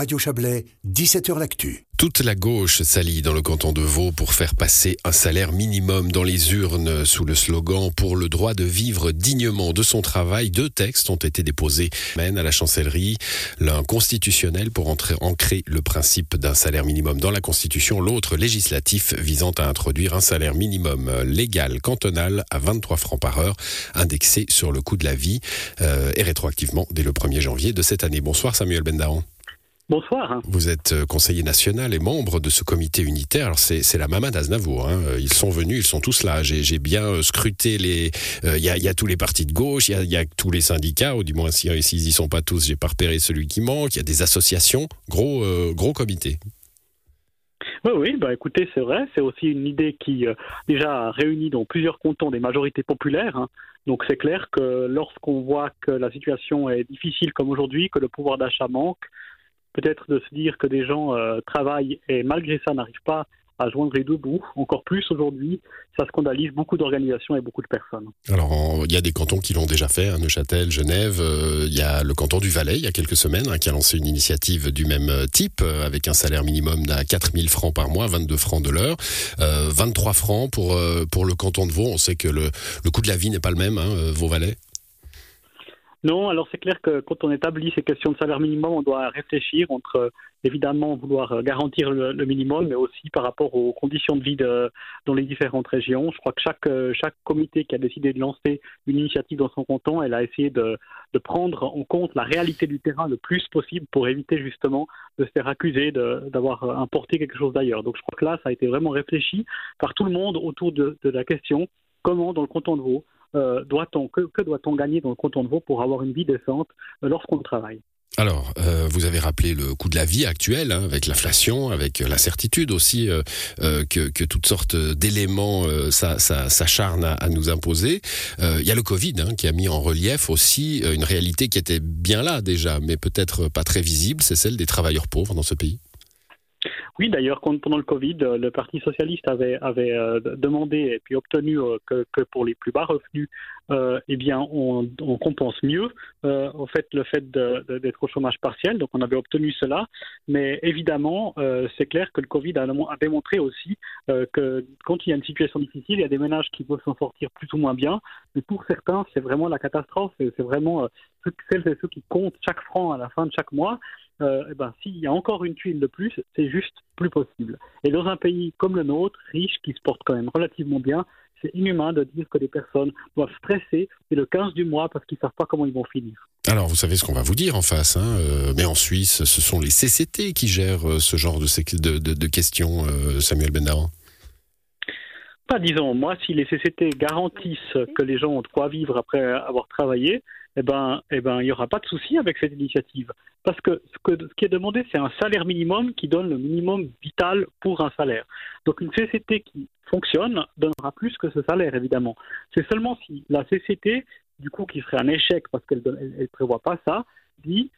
Radio Chablais, 17h L'Actu. Toute la gauche s'allie dans le canton de Vaud pour faire passer un salaire minimum dans les urnes sous le slogan pour le droit de vivre dignement de son travail. Deux textes ont été déposés à la chancellerie, l'un constitutionnel pour ancrer le principe d'un salaire minimum dans la Constitution, l'autre législatif visant à introduire un salaire minimum légal cantonal à 23 francs par heure, indexé sur le coût de la vie euh, et rétroactivement dès le 1er janvier de cette année. Bonsoir Samuel Bendahan. Bonsoir. Vous êtes euh, conseiller national et membre de ce comité unitaire. Alors c'est la maman d'Aznavour. Hein. Ils sont venus, ils sont tous là. J'ai bien euh, scruté les. Euh, il y, a, tous les partis de gauche, il y, a, tous les syndicats, ou du moins s'ils n'y y sont pas tous, j'ai pas repéré celui qui manque. Il y a des associations, gros gros comité. Oui, oui, bah écoutez, c'est vrai. C'est aussi une idée qui déjà réunit dans plusieurs cantons des majorités populaires. Hein. Donc c'est clair que lorsqu'on voit que la situation est difficile comme aujourd'hui, que le pouvoir d'achat manque, peut-être de se dire que des gens euh, travaillent et malgré ça n'arrivent pas à joindre les deux bouts. Encore plus aujourd'hui, ça scandalise beaucoup d'organisations et beaucoup de personnes. Alors, il y a des cantons qui l'ont déjà fait, hein, Neuchâtel, Genève. Euh, il y a le canton du Valais, il y a quelques semaines, hein, qui a lancé une initiative du même euh, type, avec un salaire minimum d'à 4000 francs par mois, 22 francs de l'heure, 23 francs pour, pour le canton de Vaud. On sait que le, le coût de la vie n'est pas le même, hein, Vaud-Valais. Non, alors c'est clair que quand on établit ces questions de salaire minimum, on doit réfléchir entre euh, évidemment vouloir euh, garantir le, minimum, mais aussi par rapport aux conditions de vie dans les différentes régions. Je crois que chaque, euh, chaque comité qui a décidé de lancer une initiative dans son canton, elle a essayé de, prendre en compte la réalité du terrain le plus possible pour éviter justement de se faire accuser d'avoir importé quelque chose d'ailleurs. Donc je crois que là, ça a été vraiment réfléchi par tout le monde autour de, de la question comment dans le canton de Vaud euh, doit-on, que, doit-on gagner dans le canton de Vaud pour avoir une vie décente euh, lorsqu'on travaille? Alors, euh, vous avez rappelé le coût de la vie actuel, hein, avec l'inflation, avec l'incertitude aussi que, toutes sortes d'éléments s'acharnent à, nous imposer. Il y a le Covid hein, qui a mis en relief aussi une réalité qui était bien là déjà, mais peut-être pas très visible, c'est celle des travailleurs pauvres dans ce pays. Oui, d'ailleurs, pendant le Covid, euh, le Parti socialiste avait, euh, demandé et puis obtenu euh, que, pour les plus bas revenus, eh bien, on, compense mieux en fait le fait d'être au chômage partiel. Donc, on avait obtenu cela, mais évidemment, c'est clair que le Covid a, a démontré aussi que quand il y a une situation difficile, il y a des ménages qui peuvent s'en sortir plus ou moins bien, mais pour certains, c'est vraiment la catastrophe. C'est vraiment celles et ceux qui comptent chaque franc à la fin de chaque mois. Euh, eh ben, s'il y a encore une tuile de plus, c'est juste plus possible. Et dans un pays comme le nôtre, riche, qui se porte quand même relativement bien, c'est inhumain de dire que des personnes doivent stresser et le 15 du mois parce qu'ils ne savent pas comment ils vont finir. Alors, vous savez ce qu'on va vous dire en face, hein, euh, mais en Suisse, ce sont les CCT qui gèrent euh, ce genre de, de, de questions, Samuel Bendaran pas, disons, moi, si les CCT garantissent que les gens ont de quoi vivre après avoir travaillé, eh ben, eh ben, il n'y aura pas de souci avec cette initiative. Parce que ce, que ce qui est demandé, c'est un salaire minimum qui donne le minimum vital pour un salaire. Donc une CCT qui fonctionne donnera plus que ce salaire, évidemment. C'est seulement si la CCT, du coup, qui serait un échec parce qu'elle ne prévoit pas ça, dit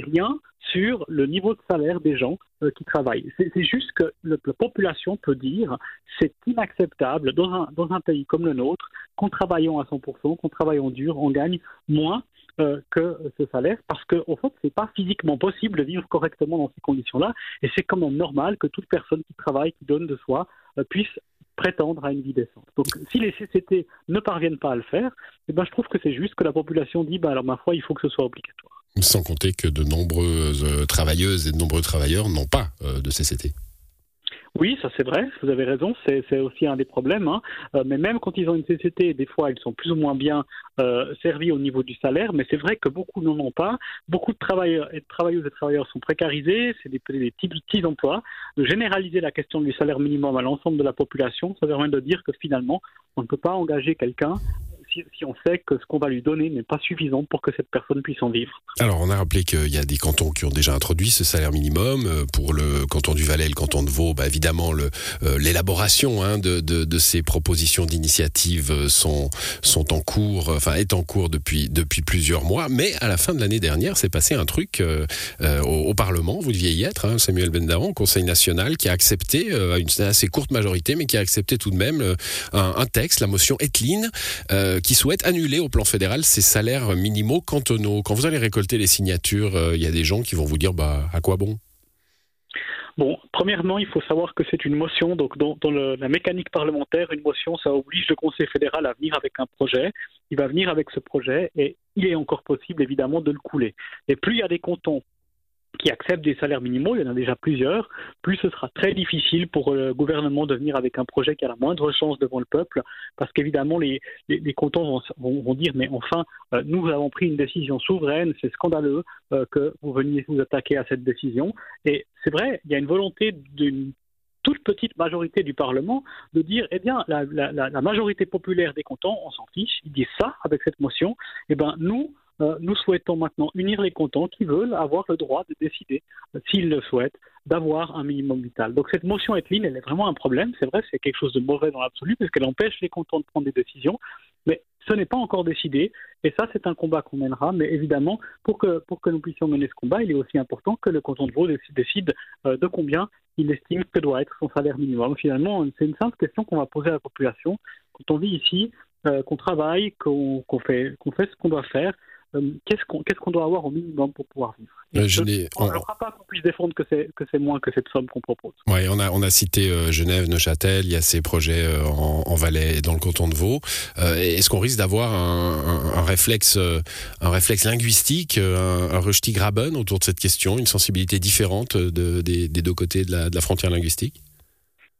rien sur le niveau de salaire des gens euh, qui travaillent. C'est juste que la population peut dire c'est inacceptable dans un, dans un pays comme le nôtre qu'en travaillant à 100%, qu'en travaillant dur, on gagne moins euh, que ce salaire parce qu'en en fait, c'est pas physiquement possible de vivre correctement dans ces conditions-là et c'est quand même normal que toute personne qui travaille, qui donne de soi, euh, puisse prétendre à une vie décente. Donc si les CCT ne parviennent pas à le faire, eh ben, je trouve que c'est juste que la population dit bah, alors ma foi, il faut que ce soit obligatoire. Sans compter que de nombreuses euh, travailleuses et de nombreux travailleurs n'ont pas euh, de CCT. Oui, ça c'est vrai, vous avez raison, c'est aussi un des problèmes. Hein. Euh, mais même quand ils ont une CCT, des fois ils sont plus ou moins bien servis au niveau du salaire, mais c'est vrai que beaucoup n'en ont pas. Beaucoup de travailleurs et de travailleuses et travailleurs sont précarisés, c'est des, petits, emplois. De généraliser la question du salaire minimum à l'ensemble de la population, ça permet de dire que finalement, on ne peut pas engager quelqu'un si, on sait que ce qu'on va lui donner n'est pas suffisant pour que cette personne puisse en vivre. Alors, on a rappelé qu'il y a des cantons qui ont déjà introduit ce salaire minimum. Euh, pour le canton du Valais, le canton de Vaud, bah, évidemment, euh, l'élaboration hein, de, ces propositions d'initiative euh, sont, en cours, enfin, est en cours depuis, plusieurs mois. Mais à la fin de l'année dernière, s'est passé un truc au, Parlement, vous deviez y être, hein, Samuel Bendaron, Conseil national, qui a accepté, à une assez courte majorité, mais qui a accepté tout de même un, texte, la motion Eteline, qui souhaite annuler au plan fédéral ces salaires minimaux cantonaux. Quand vous allez récolter les signatures, il y a des gens qui vont vous dire bah à quoi bon? Bon, premièrement, il faut savoir que c'est une motion, donc dans, la mécanique parlementaire, une motion, ça oblige le Conseil fédéral à venir avec un projet. Il va venir avec ce projet et il est encore possible, évidemment, de le couler. Et plus il y a des cantons qui acceptent des salaires minimaux, il y en a déjà plusieurs, plus ce sera très difficile pour le gouvernement de venir avec un projet qui a la moindre chance devant le peuple, parce qu'évidemment les, les, cantons vont, dire mais enfin euh, nous avons pris une décision souveraine, c'est scandaleux euh, que vous veniez vous attaquer à cette décision. Et c'est vrai, il y a une volonté d'une toute petite majorité du Parlement de dire eh bien la, la, la majorité populaire des cantons, on s'en fiche, ils disent ça avec cette motion, eh ben nous euh, nous souhaitons maintenant unir les cantons qui veulent avoir le droit de décider, euh, s'ils le souhaitent, d'avoir un minimum vital. Donc cette motion Etlin, elle est vraiment un problème. C'est vrai, c'est quelque chose de mauvais dans l'absolu, parce qu'elle empêche les cantons de prendre des décisions, mais ce n'est pas encore décidé. Et ça, c'est un combat qu'on mènera. Mais évidemment, pour que, pour que nous puissions mener ce combat, il est aussi important que le canton de Vaud décide, euh, de combien il estime que doit être son salaire minimum. Finalement, c'est une simple question qu'on va poser à la population. Quand on vit ici, qu'on travaille, qu'on fait, qu'on fait ce qu'on doit faire, euh, qu'est-ce qu'on doit avoir au minimum pour pouvoir vivre euh, je on ne fera pas qu'on puisse défendre que c'est moins que cette somme qu'on propose. Oui, on a, on a cité euh, Genève, Neuchâtel, il y a ces projets en, en, Valais et dans le canton de Vaud. Est-ce qu'on risque d'avoir un, un, réflexe, un réflexe linguistique, un, un graben autour de cette question, une sensibilité différente de, des, des, deux côtés de la, de la frontière linguistique?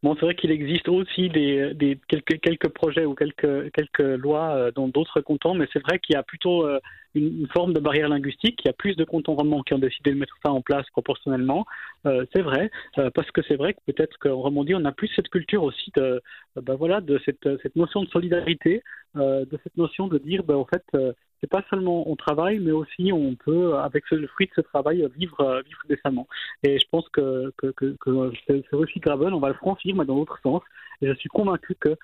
Bon, c'est vrai qu'il existe aussi des, des, quelques, quelques projets ou quelques, quelques lois dans d'autres cantons, mais c'est vrai qu'il y a plutôt une, forme de barrière linguistique. Il y a plus de cantons qui ont décidé de mettre ça en place proportionnellement. Euh, c'est vrai, euh, parce que c'est vrai que peut-être qu'en Romandie, on a plus cette culture aussi de, euh, ben voilà, de cette, cette, notion de solidarité, de cette notion de dire, ben, en fait, c'est pas seulement on travaille, mais aussi on peut, avec le fruit de ce travail, vivre, vivre décemment. Et je pense que, que, que, que ce, on va le franchir, mais dans l'autre sens. Et je suis convaincu que,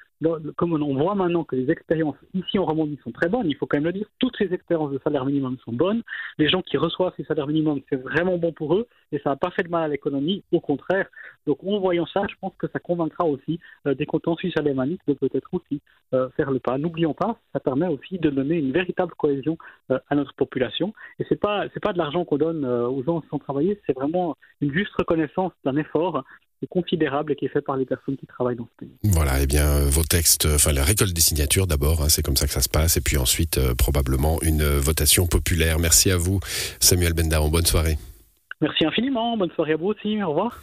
comme on voit maintenant que les expériences ici en Romandie sont très bonnes, il faut quand même le dire, toutes ces expériences de salaire minimum sont bonnes. Les gens qui reçoivent ces salaires minimums, c'est vraiment bon pour eux et ça n'a pas fait de mal à l'économie, au contraire. Donc en voyant ça, je pense que ça convaincra aussi euh, des cantons suisses alémaniques de peut-être aussi euh, faire le pas. N'oublions pas, ça permet aussi de donner une véritable cohésion euh, à notre population. Et c'est pas c'est pas de l'argent qu'on donne aux gens sans travailler, c'est vraiment une juste reconnaissance d'un effort considérable et qui est fait par les personnes qui travaillent dans ce pays. Voilà, et eh bien vos textes, enfin la récolte des signatures d'abord, hein, c'est comme ça que ça se passe, et puis ensuite euh, probablement une votation populaire. Merci à vous, Samuel Bendaron, bonne soirée. Merci infiniment, bonne soirée à vous aussi, au revoir.